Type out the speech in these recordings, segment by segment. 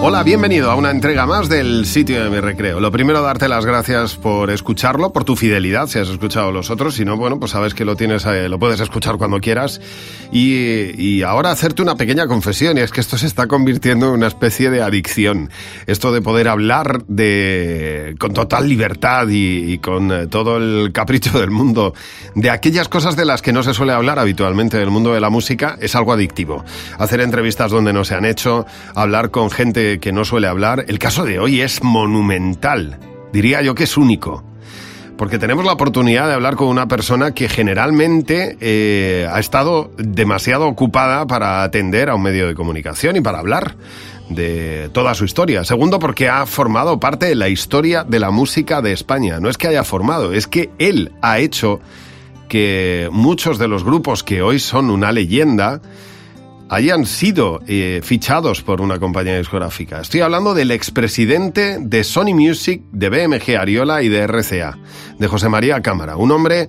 Hola, bienvenido a una entrega más del sitio de mi recreo. Lo primero, darte las gracias por escucharlo, por tu fidelidad, si has escuchado los otros. Si no, bueno, pues sabes que lo tienes, eh, lo puedes escuchar cuando quieras. Y, ahora hacerte una pequeña confesión, y es que esto se está convirtiendo en una especie de adicción. Esto de poder hablar de, con total libertad y, con eh, todo el capricho del mundo de aquellas cosas de las que no se suele hablar habitualmente en el mundo de la música es algo adictivo. Hacer entrevistas donde no se han hecho, hablar con gente que no suele hablar, el caso de hoy es monumental. Diría yo que es único. Porque tenemos la oportunidad de hablar con una persona que generalmente eh, ha estado demasiado ocupada para atender a un medio de comunicación y para hablar de toda su historia. Segundo, porque ha formado parte de la historia de la música de España. No es que haya formado, es que él ha hecho que muchos de los grupos que hoy son una leyenda hayan sido eh, fichados por una compañía discográfica. Estoy hablando del expresidente de Sony Music, de BMG Ariola y de RCA, de José María Cámara, un hombre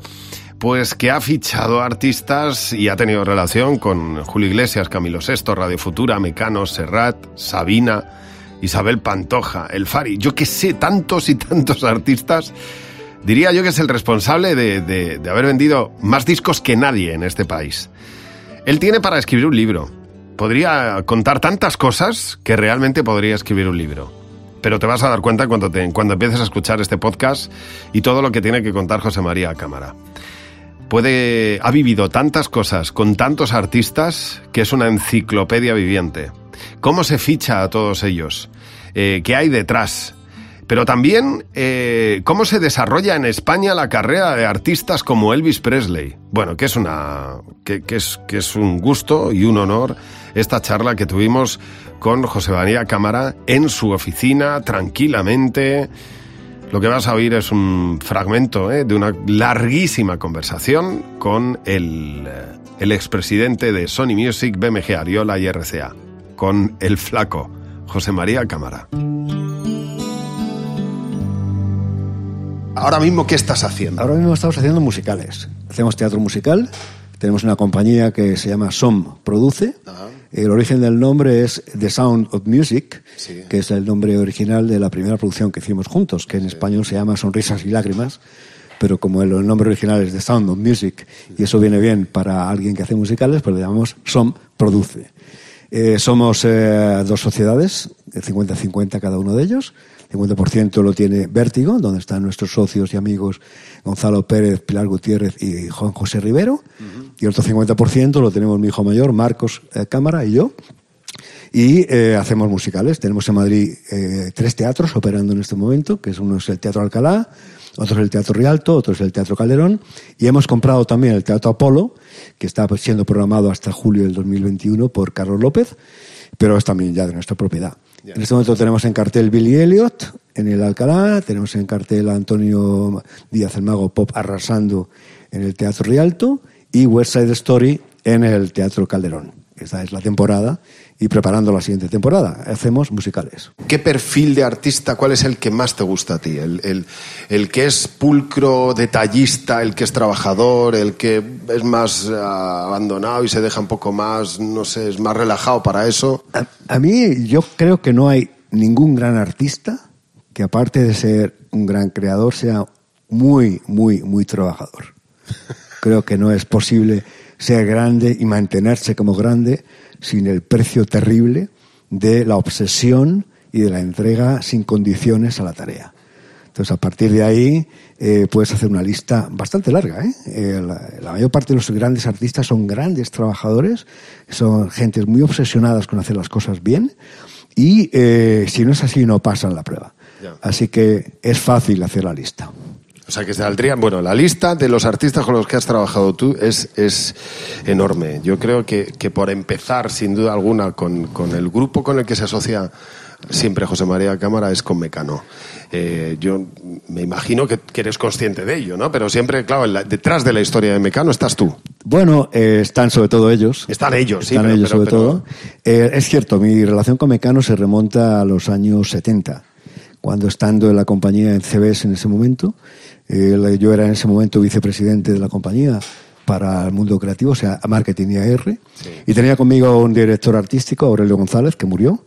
pues que ha fichado artistas y ha tenido relación con Julio Iglesias, Camilo VI, Radio Futura, Mecano, Serrat, Sabina, Isabel Pantoja, El Fari, yo que sé, tantos y tantos artistas. Diría yo que es el responsable de, de, de haber vendido más discos que nadie en este país. Él tiene para escribir un libro. Podría contar tantas cosas que realmente podría escribir un libro. Pero te vas a dar cuenta cuando, cuando empieces a escuchar este podcast y todo lo que tiene que contar José María a cámara. Puede, ha vivido tantas cosas con tantos artistas que es una enciclopedia viviente. ¿Cómo se ficha a todos ellos? Eh, ¿Qué hay detrás? Pero también eh, cómo se desarrolla en España la carrera de artistas como Elvis Presley. Bueno, que es una que, es, que es un gusto y un honor esta charla que tuvimos con José María Cámara en su oficina, tranquilamente. Lo que vas a oír es un fragmento ¿eh? de una larguísima conversación con el, el expresidente de Sony Music, BMG Ariola y RCA, con el flaco José María Cámara. Ahora mismo, ¿qué estás haciendo? Ahora mismo estamos haciendo musicales. Hacemos teatro musical. Tenemos una compañía que se llama SOM Produce. Ajá. El origen del nombre es The Sound of Music, sí. que es el nombre original de la primera producción que hicimos juntos, que en sí. español se llama Sonrisas y Lágrimas. Pero como el nombre original es The Sound of Music, y eso viene bien para alguien que hace musicales, pues le llamamos SOM Produce. Eh, somos eh, dos sociedades, 50-50 cada uno de ellos. 50% lo tiene Vértigo, donde están nuestros socios y amigos Gonzalo Pérez, Pilar Gutiérrez y Juan José Rivero. Uh -huh. Y el otro 50% lo tenemos mi hijo mayor, Marcos eh, Cámara y yo. Y eh, hacemos musicales. Tenemos en Madrid eh, tres teatros operando en este momento, que es uno es el Teatro Alcalá, otro es el Teatro Rialto, otro es el Teatro Calderón. Y hemos comprado también el Teatro Apolo, que está siendo programado hasta julio del 2021 por Carlos López, pero es también ya de nuestra propiedad. En este momento tenemos en cartel Billy Elliot en el Alcalá, tenemos en cartel a Antonio Díaz el Mago Pop arrasando en el Teatro Rialto y West Side Story en el Teatro Calderón. Esta es la temporada y preparando la siguiente temporada. Hacemos musicales. ¿Qué perfil de artista, cuál es el que más te gusta a ti? ¿El, el, el que es pulcro, detallista, el que es trabajador, el que es más uh, abandonado y se deja un poco más, no sé, es más relajado para eso? A, a mí yo creo que no hay ningún gran artista que aparte de ser un gran creador sea muy, muy, muy trabajador. Creo que no es posible ser grande y mantenerse como grande sin el precio terrible de la obsesión y de la entrega sin condiciones a la tarea. Entonces, a partir de ahí, eh, puedes hacer una lista bastante larga. ¿eh? Eh, la, la, mayor parte de los grandes artistas son grandes trabajadores, son gentes muy obsesionadas con hacer las cosas bien y eh, si no es así, no pasan la prueba. Así que es fácil hacer la lista. O sea, que saldrían, bueno, la lista de los artistas con los que has trabajado tú es, es enorme. Yo creo que, que por empezar, sin duda alguna, con, con, el grupo con el que se asocia siempre José María Cámara es con Mecano. Eh, yo me imagino que, que, eres consciente de ello, ¿no? Pero siempre, claro, la, detrás de la historia de Mecano estás tú. Bueno, eh, están sobre todo ellos. Están ellos, sí. Están ellos pero, sobre pero... todo. Eh, es cierto, mi relación con Mecano se remonta a los años 70, cuando estando en la compañía en CBS en ese momento, eh, yo era en ese momento vicepresidente de la compañía para el mundo creativo, o sea, marketing y AR, sí. y tenía conmigo un director artístico, Aurelio González, que murió,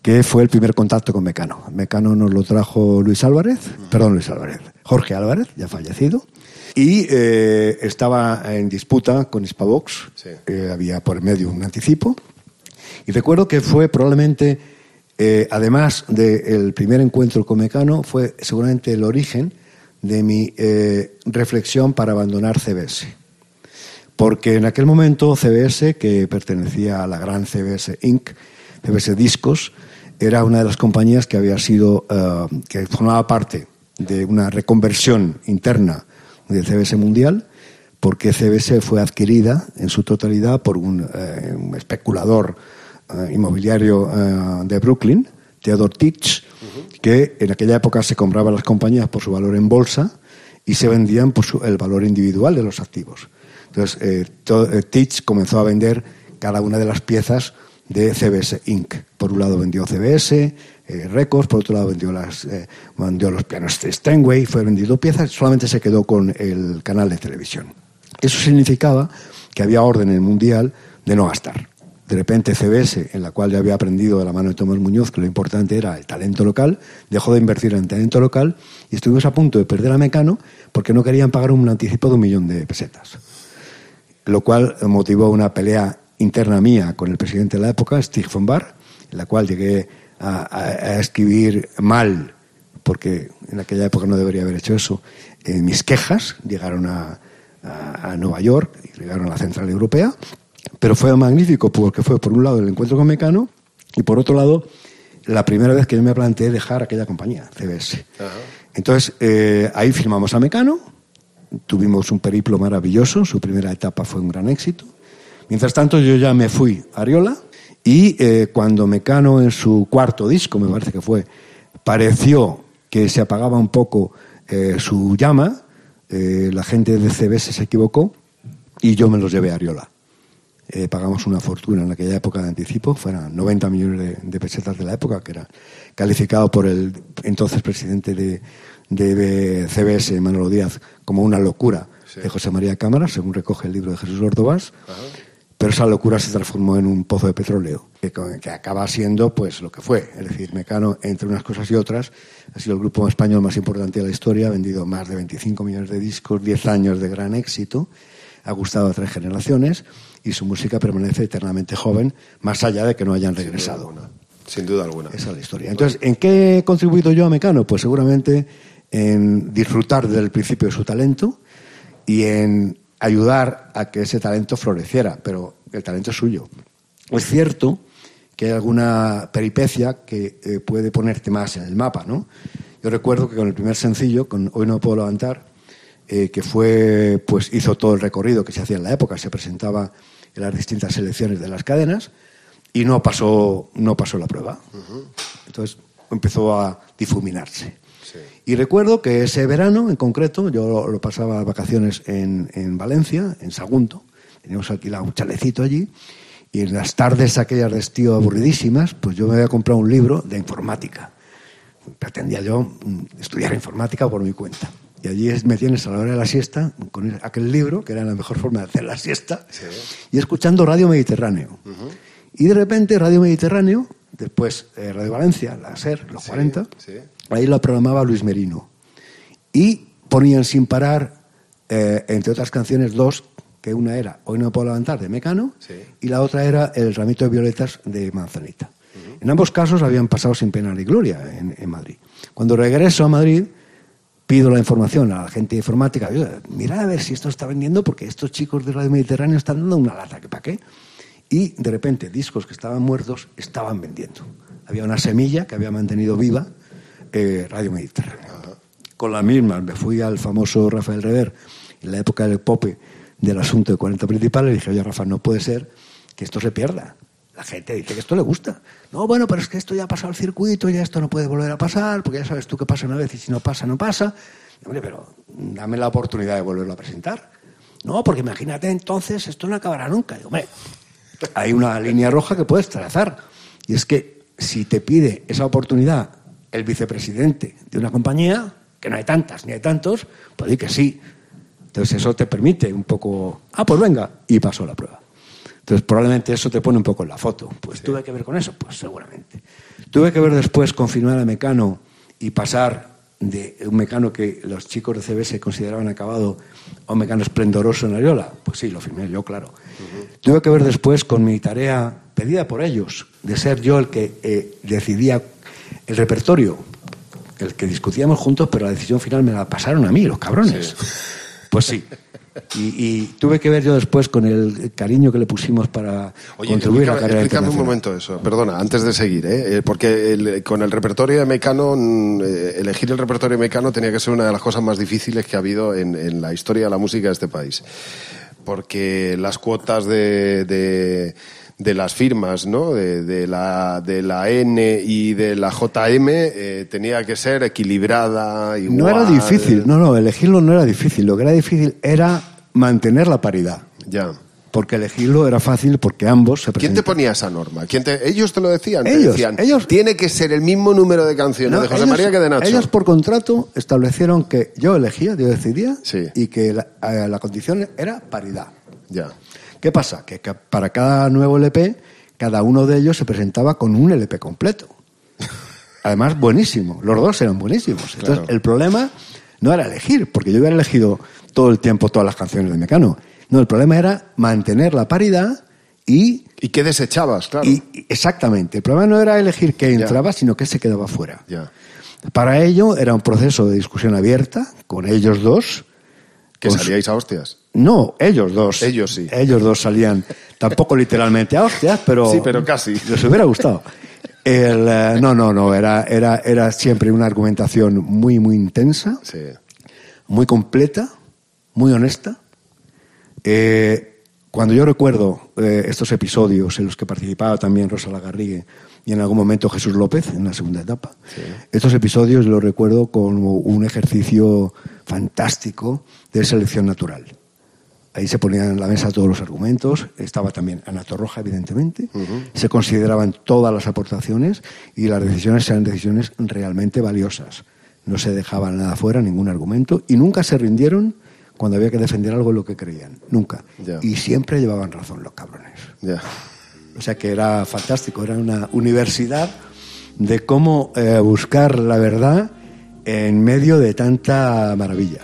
que fue el primer contacto con Mecano. Mecano nos lo trajo Luis Álvarez, perdón, Luis Álvarez, Jorge Álvarez, ya fallecido, y eh, estaba en disputa con Hispavox, eh, había por medio un anticipo, y recuerdo que fue probablemente, eh, además del primer encuentro con Mecano, fue seguramente el origen de mi reflexión para abandonar CBS. Porque en aquel momento CBS, que pertenecía a la gran CBS Inc., CBS Discos, era una de las compañías que había sido, que formaba parte de una reconversión interna de CBS Mundial, porque CBS fue adquirida en su totalidad por un, eh, especulador eh, inmobiliario eh, de Brooklyn, Theodore Teach, que en aquella época se compraba las compañías por su valor en bolsa y se vendían por el valor individual de los activos. Entonces, Teach comenzó a vender cada una de las piezas de CBS Inc. Por un lado vendió CBS, eh, Records, por otro lado vendió, las, eh, vendió los pianos Steinway, fue vendido piezas, solamente se quedó con el canal de televisión. Eso significaba que había orden en el mundial de no gastar. De repente CBS, en la cual ya había aprendido de la mano de Tomás Muñoz que lo importante era el talento local, dejó de invertir en talento local y estuvimos a punto de perder a Mecano porque no querían pagar un anticipo de un millón de pesetas. Lo cual motivó una pelea interna mía con el presidente de la época, Stig von Bar, en la cual llegué a, escribir mal, porque en aquella época no debería haber hecho eso, eh, mis quejas llegaron a, Nueva York llegaron a la Central Europea, pero fue magnífico porque fue por un lado el encuentro con Mecano y por otro lado la primera vez que yo me planteé dejar aquella compañía, CBS. Entonces eh, ahí firmamos a Mecano, tuvimos un periplo maravilloso, su primera etapa fue un gran éxito. Mientras tanto yo ya me fui a Ariola y eh, cuando Mecano en su cuarto disco, me parece que fue, pareció que se apagaba un poco eh, su llama, la gente de CBS se equivocó y yo me los llevé a Ariola. Pagamos una fortuna en aquella época de anticipo, fueron 90 millones de, pesetas de la época, que era calificado por el entonces presidente de, de CBS, Manolo Díaz, como una locura de José María Cámara, según recoge el libro de Jesús Ordovás. Pero esa locura se transformó en un pozo de petróleo, que, acaba siendo pues lo que fue. Es decir, Mecano, entre unas cosas y otras, ha sido el grupo español más importante de la historia, ha vendido más de 25 millones de discos, 10 años de gran éxito, ha gustado a tres generaciones y su música permanece eternamente joven, más allá de que no hayan regresado. Sin duda alguna. Esa es la historia. Entonces, ¿en qué he contribuido yo a Mecano? Pues seguramente en disfrutar del principio de su talento y en ayudar a que ese talento floreciera, pero el talento es suyo. Es cierto que hay alguna peripecia que eh, puede ponerte más en el mapa, ¿no? Yo recuerdo que con el primer sencillo, con Hoy no puedo levantar, eh, que fue, pues hizo todo el recorrido que se hacía en la época, se presentaba en las distintas selecciones de las cadenas y no pasó, no pasó la prueba. Entonces empezó a difuminarse. Y recuerdo que ese verano, en concreto, yo lo, pasaba vacaciones en, en, Valencia, en Sagunto, teníamos alquilado un chalecito allí, y en las tardes aquellas de estío aburridísimas, pues yo me había comprado un libro de informática. Pretendía yo mm, estudiar informática por mi cuenta. Y allí me tienes a la hora de la siesta con aquel libro, que era la mejor forma de hacer la siesta, y escuchando Radio Mediterráneo. Y de repente Radio Mediterráneo, después eh, Radio Valencia, la SER, los 40, Ahí lo programaba Luis Merino. Y ponían sin parar, eh, entre otras canciones, dos, que una era Hoy no me puedo levantar de Mecano y la otra era El ramito de violetas de Manzanita. En ambos casos habían pasado sin pena ni gloria en, Madrid. Cuando regreso a Madrid, pido la información a la gente de informática. Mira a ver si esto está vendiendo porque estos chicos de Radio Mediterráneo están dando una lata. ¿Para qué? Y de repente discos que estaban muertos estaban vendiendo. Había una semilla que había mantenido viva eh, Radio Mediterráneo. Con la misma, me fui al famoso Rafael Rever, en la época del pope del asunto de 40 principales, y dije, oye, Rafa, no puede ser que esto se pierda. La gente dice que esto le gusta. No, bueno, pero es que esto ya ha pasado el circuito, ya esto no puede volver a pasar, porque ya sabes tú que pasa una vez y si no pasa, no pasa. Hombre, pero dame la oportunidad de volverlo a presentar. No, porque imagínate entonces, esto no acabará nunca. hombre, hay una línea roja que puedes trazar. Y es que si te pide esa oportunidad el vicepresidente de una compañía, que no hay tantas ni hay tantos, pues di que sí. Entonces eso te permite un poco, ah, pues venga, y pasó la prueba. Entonces, probablemente eso te pone un poco en la foto. Pues tuve que ver con eso, pues seguramente. Tuve que ver después con firmar a Mecano y pasar de un mecano que los chicos de CBS consideraban acabado a un mecano esplendoroso en Ariola. Pues sí, lo firmé yo, claro. Tuve que ver después con mi tarea pedida por ellos, de ser yo el que eh, decidía el repertorio, el que discutíamos juntos, pero la decisión final me la pasaron a mí, los cabrones. Pues sí. Y, tuve que ver yo después con el cariño que le pusimos para contribuir a la carrera explícame un momento eso, perdona, antes de seguir, ¿eh? eh porque con el repertorio de Mecano, mm, eh, elegir el repertorio de Mecano tenía que ser una de las cosas más difíciles que ha habido en, la historia de la música de este país. Porque las cuotas de, de las firmas, ¿no? De, la, de la N y de la JM eh, tenía que ser equilibrada. Igual. No era difícil, no, no, elegirlo no era difícil. Lo que era difícil era mantener la paridad. Ya. Porque elegirlo era fácil porque ambos se ¿Quién te ponía esa norma? ¿Quién te... Ellos te lo decían. Ellos, decían, ellos. Tiene que ser el mismo número de canciones de José María que de Nacho. Ellos por contrato establecieron que yo elegía, yo decidía y que la, eh, la condición era paridad. Ya. ¿Qué pasa? Que para cada nuevo LP, cada uno de ellos se presentaba con un LP completo. Además, buenísimo. Los dos eran buenísimos. Entonces, el problema no era elegir, porque yo hubiera elegido todo el tiempo todas las canciones de Mecano. No, el problema era mantener la paridad y... ¿Y qué desechabas, claro? exactamente. El problema no era elegir qué entraba, sino qué se quedaba fuera. Para ello era un proceso de discusión abierta con ellos dos. ¿Que salíais a hostias? No, ellos dos. Ellos sí. Ellos dos salían, tampoco literalmente a hostias, pero. Sí, pero casi. Les hubiera gustado. El, eh, no, no, no, era, era, era siempre una argumentación muy, muy intensa, sí. muy completa, muy honesta. Eh, cuando yo recuerdo eh, estos episodios en los que participaba también Rosa Lagarrigue y en algún momento Jesús López en la segunda etapa, estos episodios los recuerdo como un ejercicio fantástico de selección natural. Ahí se ponían en la mesa todos los argumentos, estaba también Ana Torroja, evidentemente, se consideraban todas las aportaciones y las decisiones eran decisiones realmente valiosas. No se dejaba nada fuera, ningún argumento, y nunca se rindieron cuando había que defender algo en lo que creían. Nunca. Y siempre llevaban razón los cabrones. O sea que era fantástico, era una universidad de cómo eh, buscar la verdad en medio de tanta maravilla.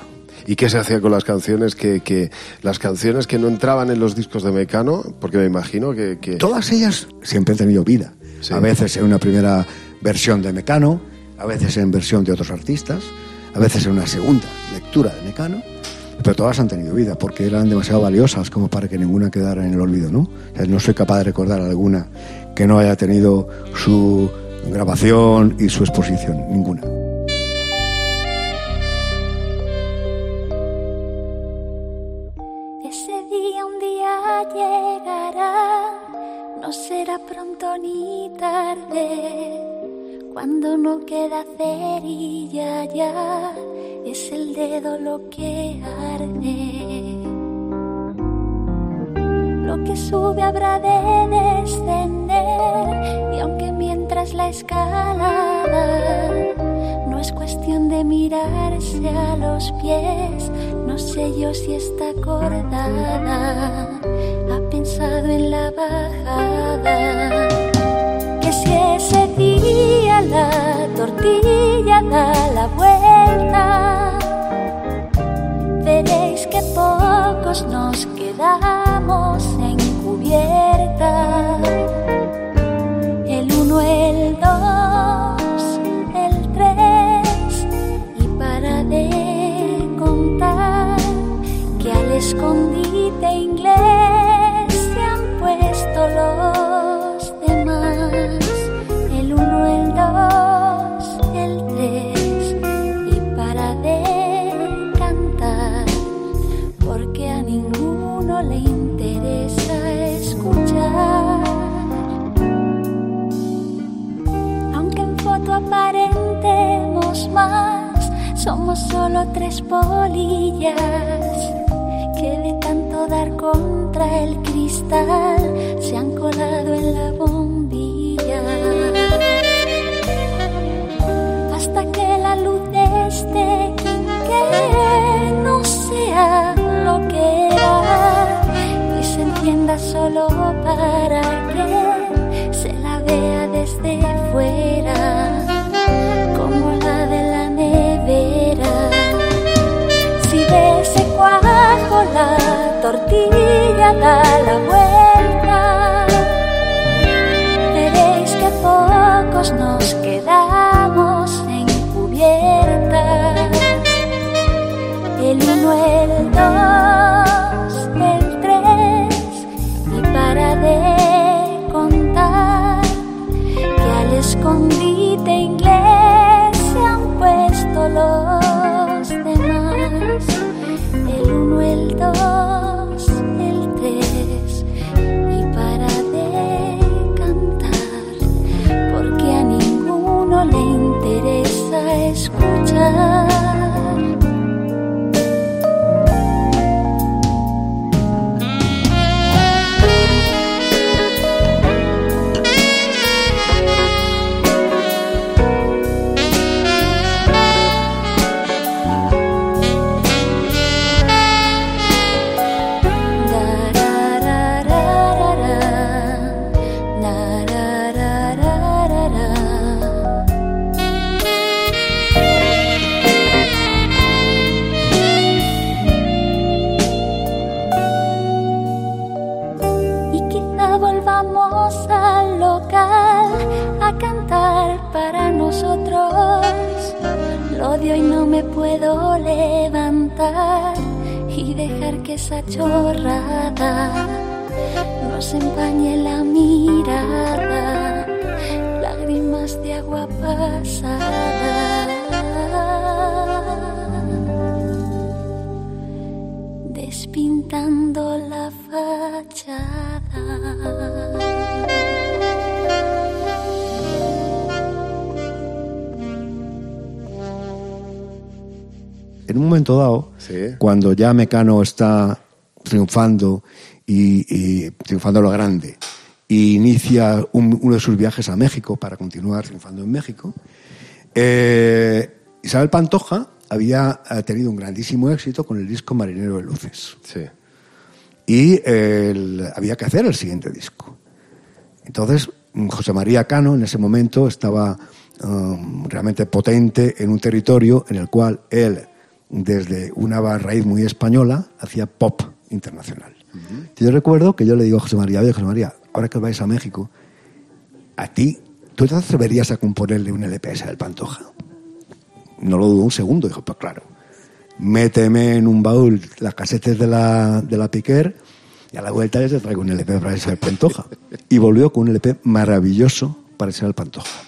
¿Y qué se hacía con las canciones que, que, las canciones que no entraban en los discos de Mecano? Porque me imagino que... Todas ellas siempre han tenido vida. A veces en una primera versión de Mecano, a veces en versión de otros artistas, a veces en una segunda lectura de Mecano, pero todas han tenido vida porque eran demasiado valiosas como para que ninguna quedara en el olvido, ¿no? no soy capaz de recordar alguna que no haya tenido su grabación y su exposición, ninguna. Ni tarde, cuando no queda cerilla ya, es el dedo lo que arde. Lo que sube habrá de descender, y aunque mientras la escalada no es cuestión de mirarse a los pies, no sé yo si está acordada ha pensado en la bajada. Día la tortilla da la vuelta, veréis que pocos nos quedamos en cubierta. Cuando ya Mecano está triunfando y, triunfando a lo grande, y inicia uno de sus viajes a México para continuar triunfando en México, eh, Isabel Pantoja había tenido un grandísimo éxito con el disco Marinero de Luces. Sí. Y había que hacer el siguiente disco. Entonces, José María Cano en ese momento estaba um, realmente potente en un territorio en el cual él desde una raíz muy española hacia pop internacional. Yo recuerdo que yo le digo a José María, oye José María, ahora que vais a México, a ti, ¿tú te atreverías a componerle un LPS del Pantoja? No lo dudo un segundo, dijo, pues claro, méteme en un baúl las casetes de la, de la Piquer y a la vuelta ya te traigo un LP para ese Pantoja. Y volvió con un LP maravilloso para ese Pantoja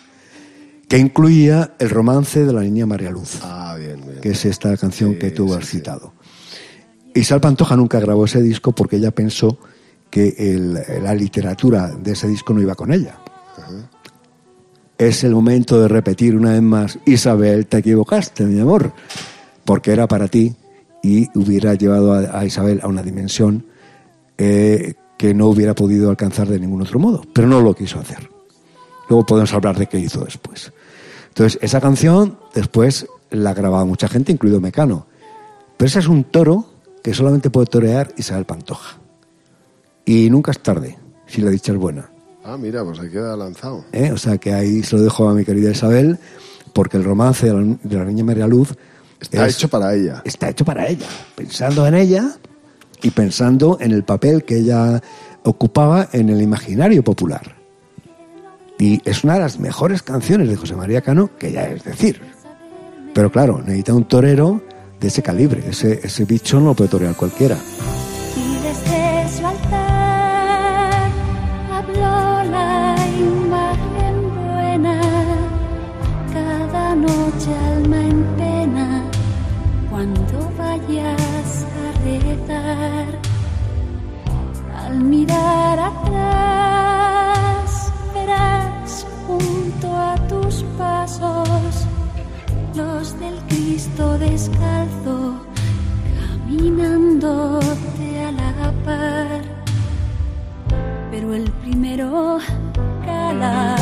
que incluía el romance de la niña María Luz, ah, que es esta canción que tú has citado. Isabel Pantoja nunca grabó ese disco porque ella pensó que la literatura de ese disco no iba con ella. Es el momento de repetir una vez más, Isabel, te equivocaste, mi amor, porque era para ti y hubiera llevado a, Isabel a una dimensión eh, que no hubiera podido alcanzar de ningún otro modo, pero no lo quiso hacer. Luego podemos hablar de qué hizo después. Entonces, esa canción después la grababa mucha gente, incluido Mecano. Pero ese es un toro que solamente puede torear Isabel Pantoja. Y nunca es tarde, si la dicha es buena. Ah, mira, pues ahí queda lanzado. ¿Eh? O sea que ahí se lo dejo a mi querida Isabel, porque el romance de la, niña María Luz está hecho para ella. Está hecho para ella, pensando en ella y pensando en el papel que ella ocupaba en el imaginario popular. Y es una de las mejores canciones de José María Cano, que ya es decir. Pero claro, necesita un torero de ese calibre. Ese, bicho no lo puede torear cualquiera. Y desde su altar habló la imagen buena. Cada noche alma en pena. Cuando vayas a rezar, al mirar atrás los del Cristo descalzo, caminándote a la par. Pero el primero cala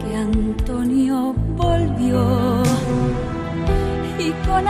que Antonio volvió y con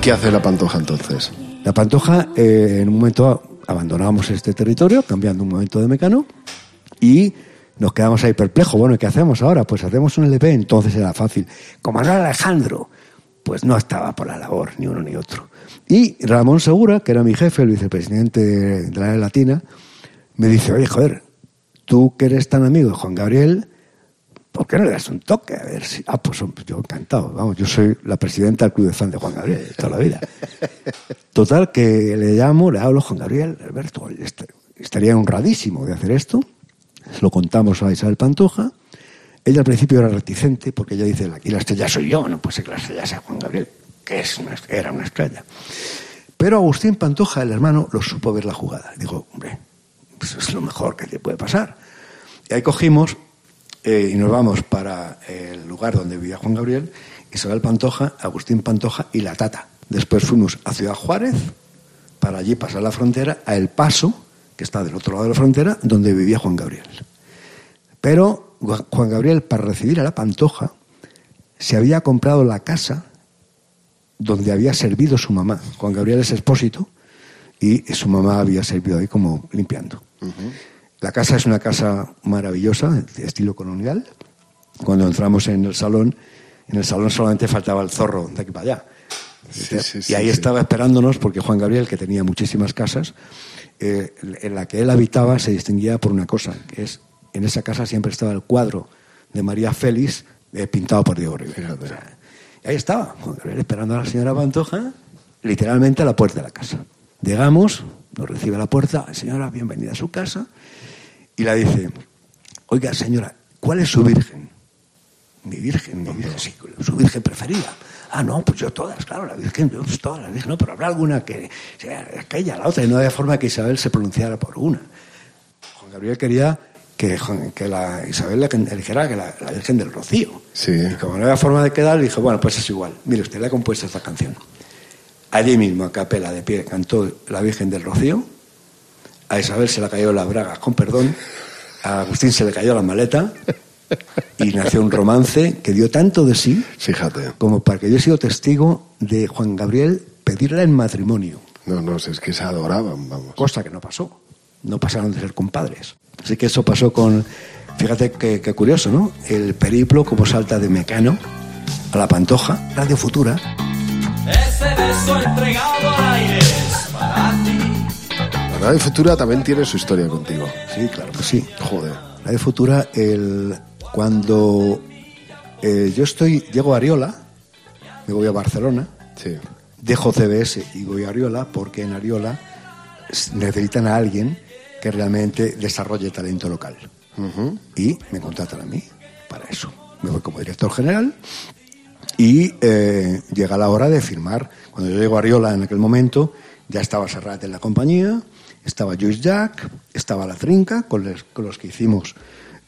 qué hace la Pantoja entonces? La Pantoja, eh, en un momento abandonamos este territorio, cambiando un momento de mecano, y nos quedamos ahí perplejos. Bueno, ¿qué hacemos ahora? Pues hacemos un LP, entonces era fácil. Como era Alejandro, pues no estaba por la labor, ni uno ni otro. Y Ramón Segura, que era mi jefe, el vicepresidente de la Latina, me dice, oye, joder, tú que eres tan amigo de Juan Gabriel, ¿por qué no le das un toque? A ver si. Ah, pues yo encantado. Vamos, yo soy la presidenta del club de fan de Juan Gabriel toda la vida. Total, que le llamo, le hablo, Juan Gabriel, Alberto, este, estaría honradísimo de hacer esto. Lo contamos a Isabel Pantoja. Ella al principio era reticente porque ella dice, aquí la estrella soy yo, no puede ser que la estrella sea Juan Gabriel, que es era una estrella. Pero Agustín Pantoja, el hermano, lo supo ver la jugada. Dijo, hombre, pues es lo mejor que te puede pasar. Y ahí cogimos eh, y nos vamos para el lugar donde vivía Juan Gabriel, Isabel Pantoja, Agustín Pantoja y la Tata. Después fuimos a Ciudad Juárez, para allí pasar la frontera, a El Paso, que está del otro lado de la frontera, donde vivía Juan Gabriel. Pero Juan Gabriel, para recibir a la Pantoja, se había comprado la casa donde había servido su mamá. Juan Gabriel es expósito y su mamá había servido ahí como limpiando. La casa es una casa maravillosa, de estilo colonial. Cuando entramos en el salón, en el salón solamente faltaba el zorro de aquí para allá. y ahí estaba esperándonos porque Juan Gabriel, que tenía muchísimas casas, eh, en la que él habitaba se distinguía por una cosa, que es, en esa casa siempre estaba el cuadro de María Félix eh, pintado por Diego Rivera. y ahí estaba, Juan Gabriel esperando a la señora Pantoja, literalmente a la puerta de la casa. Llegamos, nos recibe a la puerta, señora, bienvenida a su casa, y la dice, oiga señora, ¿cuál es su virgen? Mi virgen, mi virgen, sí, su virgen preferida. Ah, no, pues yo todas, claro, la Virgen, yo pues todas las Virgen, no, pero habrá alguna que sea aquella, la otra, y no había forma que Isabel se pronunciara por una. Juan Gabriel quería que, que la Isabel eligiera que la, Virgen del Rocío. Sí. Y como no había forma de quedar, dije, bueno, pues es igual. Mire, usted le ha compuesto esta canción. Allí mismo, a capela de pie, cantó la Virgen del Rocío. A Isabel se le cayó la braga, con perdón. A Agustín se le cayó la maleta y nació un romance que dio tanto de sí, fíjate, como para que yo he sido testigo de Juan Gabriel pedirle en matrimonio. No, no, es que se adoraban, vamos. Cosa que no pasó. No pasaron de ser compadres. Así que eso pasó con, fíjate qué curioso, ¿no? El periplo como salta de Mecano a la Pantoja, Radio Futura. Ese beso entregado al aire. La Radio Futura también tiene su historia contigo. Sí, claro que sí. Joder. Radio Futura, el, cuando eh, yo estoy, llego a Ariola, me voy a Barcelona, dejo CBS y voy a Ariola porque en Ariola necesitan a alguien que realmente desarrolle talento local. Y me contratan a mí para eso. Me voy como director general y eh, llega la hora de firmar. Cuando yo llego a Ariola en aquel momento, ya estaba Serrat en la compañía, estaba Joyce Jack, estaba La Trinca, con los que hicimos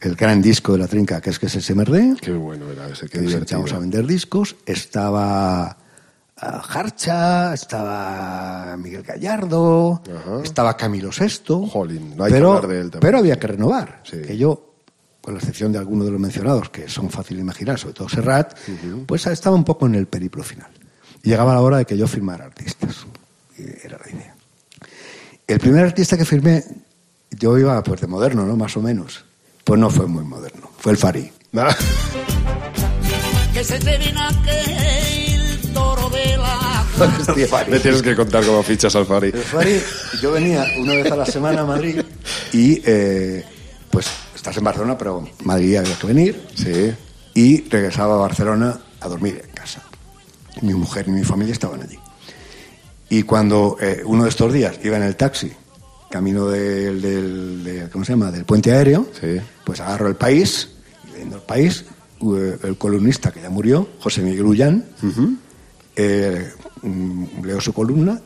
el gran disco de la trinca, que es que es ese MRD. Qué bueno era ese, qué que a vender discos. Estaba ah, Harcha, estaba Miguel Gallardo, estaba Camilo Sesto. Jolín, no hay pero, que hablar de él también. Pero había que renovar. Que yo, con la excepción de algunos de los mencionados, que son fáciles de imaginar, sobre todo Serrat, pues estaba un poco en el periplo final. Y llegaba la hora de que yo firmara artistas. Y era la idea. El primer artista que firmé, yo iba pues de moderno, ¿no? Más o menos. Pues no fue muy moderno, fue el Fari. Ah. Que se te aquel toro de la... Me tienes que contar cómo fichas al Fari. El Fari, yo venía una vez a la semana a Madrid y eh, pues estás en Barcelona, pero Madrid había que venir. Sí. Y regresaba a Barcelona a dormir en casa. Mi mujer y mi familia estaban allí. Y cuando eh, uno de estos días iba en el taxi camino del, ¿cómo se llama? del puente aéreo, pues agarro el país, y leyendo el país, el columnista que ya murió, José Miguel Ullán, eh, mm, leo su columna,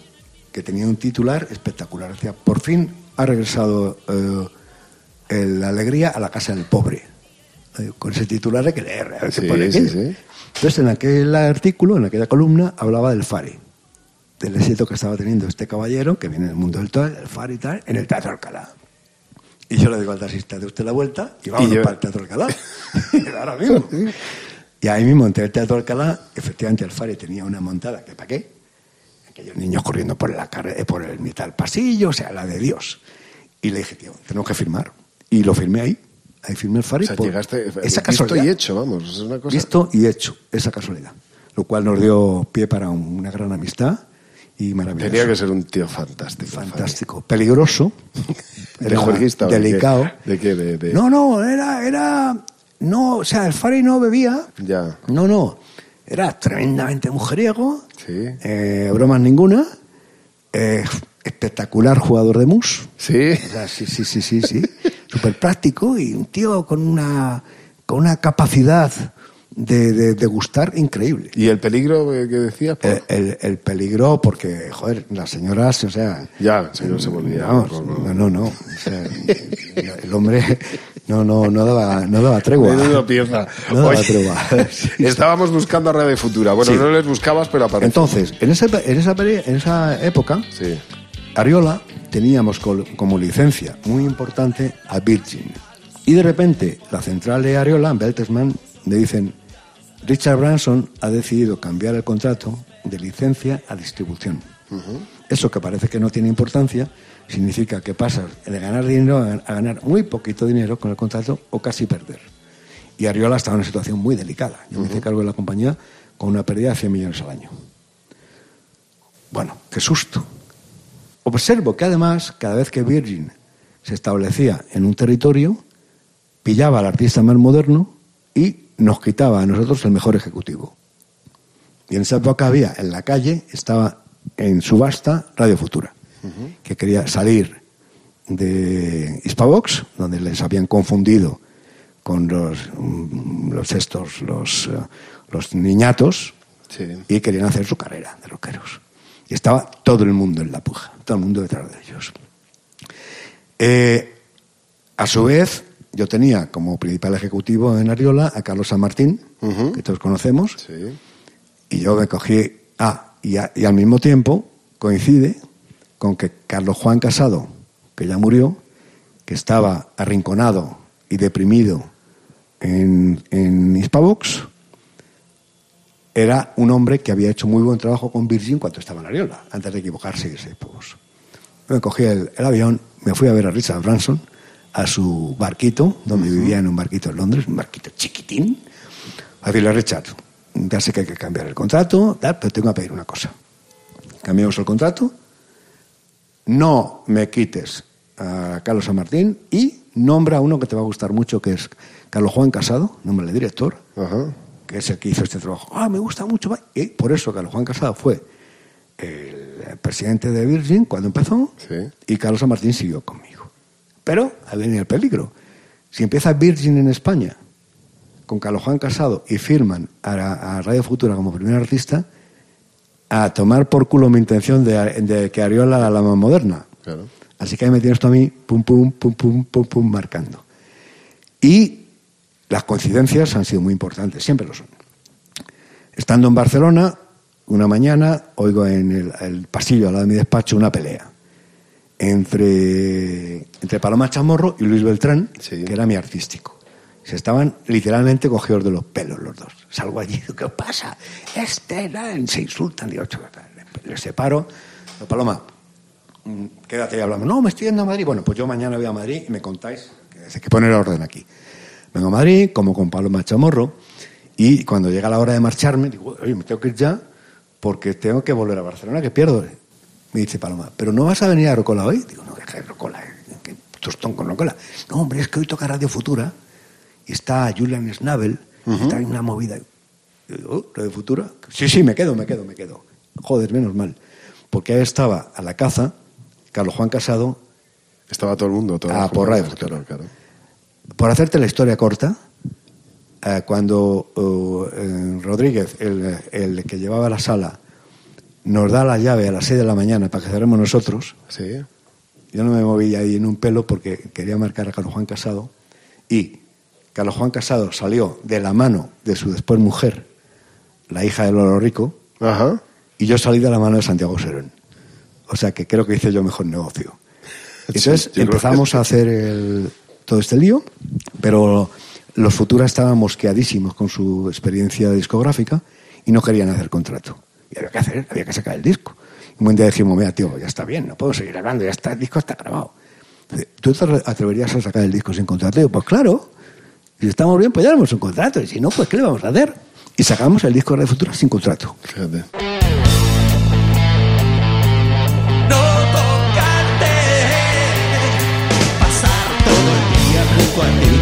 que tenía un titular espectacular. Decía, por fin ha regresado eh, la alegría a la casa del pobre. Eh, con ese titular hay que leer, a ver qué pone Entonces, en aquel artículo, en aquella columna, hablaba del FARI del éxito que estaba teniendo este caballero, que viene del mundo del todo, el far y tal, en el Teatro Alcalá. Y yo le digo al taxista, de usted la vuelta y vamos para el Teatro Alcalá. Ahora mismo. Y ahí mismo, en el Teatro Alcalá, efectivamente el Fari tenía una montada, que para qué? Aquellos niños corriendo por, la eh, por el mitad pasillo, o sea, la de Dios. Y le dije, tío, tenemos que firmar. Y lo firmé ahí. Ahí firmé el Fari. O sea, llegaste, esa casualidad. y hecho, vamos. Es una cosa... Visto y hecho, esa casualidad. Lo cual nos dio pie para una gran amistad y maravilloso. Tenía que ser un tío fantástico. Fantástico. Peligroso. ¿Era jueguista? Delicado. ¿De qué? ¿De, No, no, era, era, no, o sea, el Fari no bebía. Ya. No, no. Era tremendamente mujeriego. Sí. eh, bromas ninguna. eh, espectacular jugador de mus. Sí. O sea, sí, sí, sí, sí, sí. Súper práctico y un tío con una, con una capacidad de, de- de gustar increíble. ¿Y el peligro eh, que decías? Por- El, el- el peligro, porque, joder, las señoras, o sea. Ya, el señor se volvía. ¿no? no, no, no. O sea, el hombre no, no, no daba, no daba tregua. No daba Oye, tregua. estábamos buscando a Radio Futura. Bueno, Sí. no les buscabas, pero apareció. Entonces, en esa, en esa, en esa época, Sí. Ariola teníamos como licencia muy importante a Virgin. Y de repente, la central de Ariola, Bertelsmann, le dicen, Richard Branson ha decidido cambiar el contrato de licencia a distribución. Eso que parece que no tiene importancia, significa que pasas de ganar dinero a gan- a ganar muy poquito dinero con el contrato o casi perder. Y Ariola estaba en una situación muy delicada. Yo me hice cargo de la compañía con una pérdida de 100 millones al año. Bueno, qué susto. Observo que además, cada vez que Virgin se establecía en un territorio, pillaba al artista más moderno y nos quitaba a nosotros el mejor ejecutivo. Y en esa época había, en la calle, estaba en subasta Radio Futura, que quería salir de Hispavox, donde les habían confundido con los, mm, los estos, los, eh, los niñatos, Sí. y querían hacer su carrera de rockeros. Y estaba todo el mundo en la puja, todo el mundo detrás de ellos. Eh, a su vez, yo tenía como principal ejecutivo en Ariola a Carlos San Martín, que todos conocemos, Sí. y yo me cogí. Ah, y, a- y al mismo tiempo coincide con que Carlos Juan Casado, que ya murió, que estaba arrinconado y deprimido en, en Hispavox, era un hombre que había hecho muy buen trabajo con Virgin cuando estaba en Ariola, antes de equivocarse y irse a Hispavox. Me cogí el, el avión, me fui a ver a Richard Branson a su barquito, donde vivía en un barquito en Londres, un barquito chiquitín, a decirle a Richard, ya sé que hay que cambiar el contrato, tal, pero tengo que pedir una cosa. Cambiamos el contrato, no me quites a Carlos San Martín y nombra a uno que te va a gustar mucho, que es Carlos Juan Casado, nombre de director, Ajá. que es el que hizo este trabajo. Ah, me gusta mucho. Y por eso Carlos Juan Casado fue el presidente de Virgin cuando empezó Sí. y Carlos San Martín siguió conmigo. Pero ahí venía el peligro. Si empieza Virgin en España con Carlos Juan Casado y firman a, a Radio Futura como primer artista, a tomar por culo mi intención de, de que Ariola la más moderna. Claro. Así que ahí me tienes tú a mí, pum, pum, pum, pum, pum, pum, marcando. Y las coincidencias han sido muy importantes, siempre lo son. Estando en Barcelona, una mañana oigo en el, el pasillo al lado de mi despacho una pelea entre, entre Paloma Chamorro y Luis Beltrán, Sí. que era mi artístico. Se estaban literalmente cogidos de los pelos los dos. Salgo allí, digo, ¿qué pasa? Este, nan", se insultan, digo, "Chu, les separo. Digo, Paloma, mm, quédate y hablamos. No, me estoy yendo a Madrid. Bueno, pues yo mañana voy a Madrid y me contáis que hay que poner orden aquí. Vengo a Madrid, como con Paloma Chamorro, y cuando llega la hora de marcharme, digo, oye, me tengo que ir ya porque tengo que volver a Barcelona, que pierdo. Me dice Paloma, ¿pero no vas a venir a Rocola hoy? Digo, no, deja de Rocola, que tostón con Rocola. No, hombre, es que hoy toca Radio Futura y está Julian Schnabel, y está en una movida. Digo, "Oh, ¿Radio Futura? Sí, sí, me quedo, me quedo, me quedo. Joder, menos mal. Porque ahí estaba a la caza Carlos Juan Casado, Estaba todo el mundo. Toda la Ah, por. Radio Futura. Claro, claro. por hacerte la historia corta, eh, cuando uh, eh, Rodríguez, el, el que llevaba la sala, nos da la llave a las 6 de la mañana para que cerremos nosotros, Sí. yo no me moví ahí en un pelo porque quería marcar a Carlos Juan Casado y Carlos Juan Casado salió de la mano de su después mujer, la hija de Lolo Rico, Ajá. y yo salí de la mano de Santiago Serón. O sea que creo que hice yo mejor negocio. Entonces Sí, empezamos a hacer el- todo este lío, pero los Futuras estaban mosqueadísimos con su experiencia discográfica y no querían hacer contrato. Y había que hacer, había que sacar el disco. Y un buen día dijimos, mira, tío, ya está bien, no puedo seguir hablando, ya está, el disco está grabado. ¿Tú te atreverías a sacar el disco sin contrato? Y yo, pues claro, si estamos bien, pues ya haremos un contrato, y si no, pues ¿qué le vamos a hacer? Y sacamos el disco de Radio Futura sin contrato. Fíjate. no tocarte, pasar todo el día junto a ti.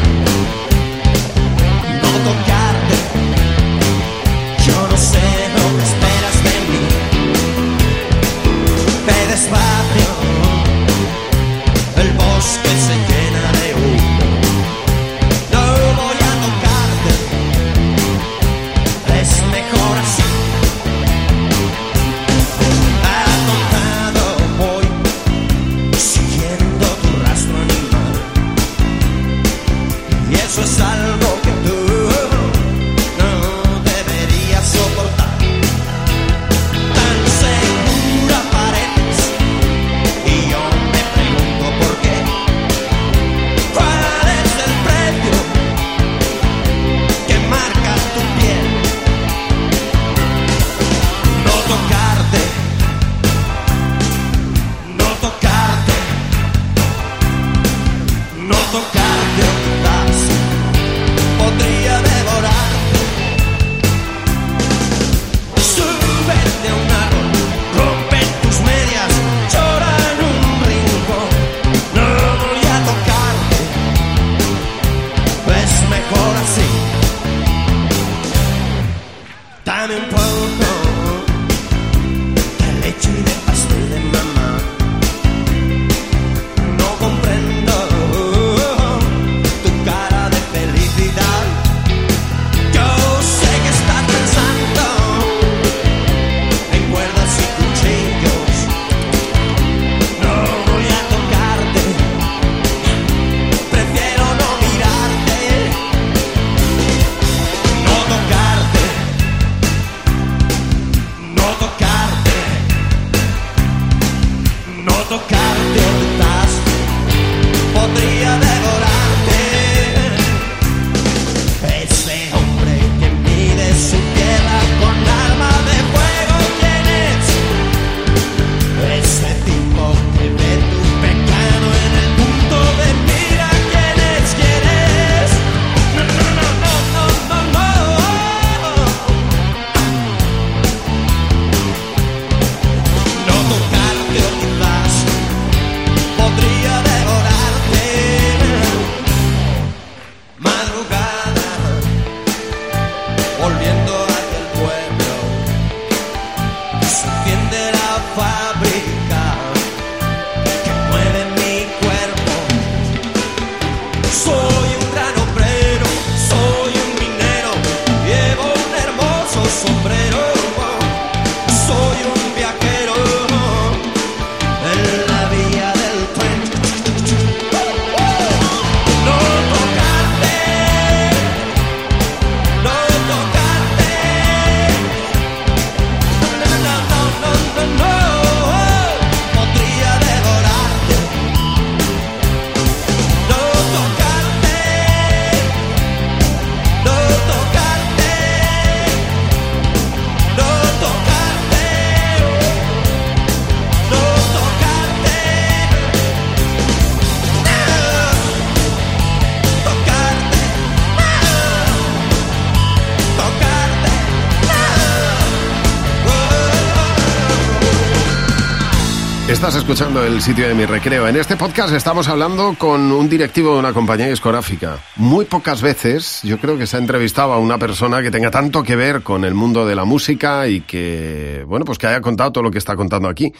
Escuchando el sitio de mi recreo. En este podcast estamos hablando con un directivo de una compañía discográfica. Muy pocas veces yo creo que se ha entrevistado a una persona que tenga tanto que ver con el mundo de la música y que, bueno, pues que haya contado todo lo que está contando aquí.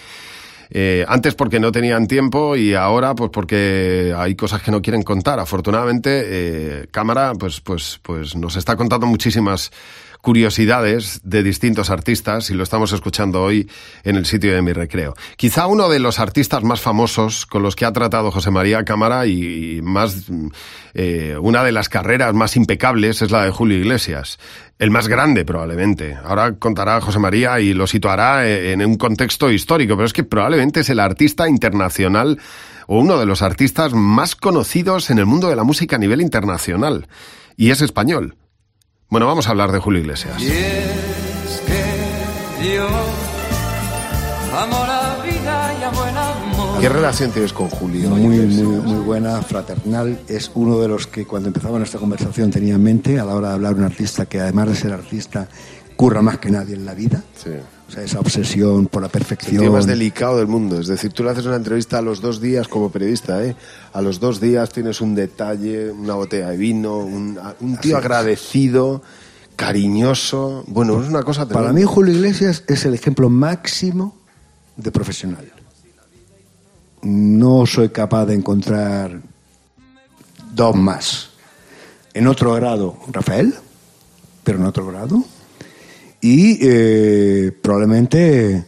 Eh, antes porque no tenían tiempo y ahora pues porque hay cosas que no quieren contar. Afortunadamente, eh, Cámara pues, pues, pues nos está contando muchísimas curiosidades de distintos artistas y lo estamos escuchando hoy en el sitio de mi recreo. Quizá uno de los artistas más famosos con los que ha tratado José María Cámara y, más eh, una de las carreras más impecables es la de Julio Iglesias. El más grande probablemente. Ahora contará José María y lo situará en un contexto histórico, pero es que probablemente es el artista internacional o uno de los artistas más conocidos en el mundo de la música a nivel internacional. Y es español. Bueno, vamos a hablar de Julio Iglesias. Y es que yo amo la vida y amo el amor. ¿Qué relación tienes con Julio? Muy, muy, muy buena, fraternal. Es uno de los que cuando empezaba nuestra conversación tenía en mente a la hora de hablar de un artista que además de ser artista curra más que nadie en la vida. Sí. O sea, esa obsesión por la El perfección. tío más delicado del mundo. Es decir, tú le haces una entrevista a los dos días como periodista, ¿eh? A los dos días tienes un detalle, una botella de vino, un, un tío Así es. agradecido, cariñoso. Bueno, es una cosa Para tremenda. mí Julio Iglesias es el ejemplo máximo de profesional. No soy capaz de encontrar dos más. En otro grado, Rafael, pero en otro grado. Y eh, probablemente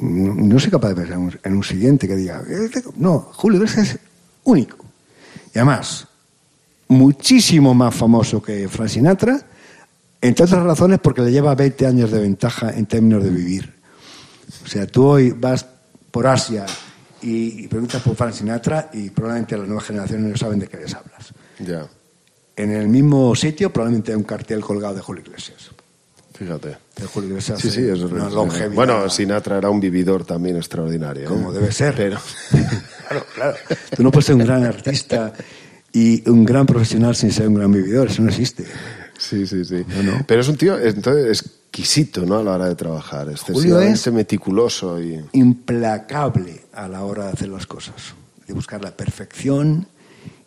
no, no soy capaz de pensar en un, en un siguiente que diga, "Este- no, Julio Iglesias es único. Y además, muchísimo más famoso que Frank Sinatra, entre otras razones porque le lleva 20 años de ventaja en términos de vivir. O sea, tú hoy vas por Asia y, y preguntas por Frank Sinatra y probablemente las nuevas generaciones no saben de qué les hablas. Ya, En el mismo sitio probablemente hay un cartel colgado de Julio Iglesias. Fíjate. De Julio Iglesias Sí, sí, es una es- longevidad. Bueno, Sinatra era un vividor también extraordinario. ¿eh? Como debe ser. Pero, Claro, claro. Tú no puedes ser un gran artista y un gran profesional sin ser un gran vividor. Eso no existe. sí, sí, sí. No, no. Pero es un tío entonces, exquisito, ¿no? A la hora de trabajar. Julio es- meticuloso y... implacable a la hora de hacer las cosas, de buscar la perfección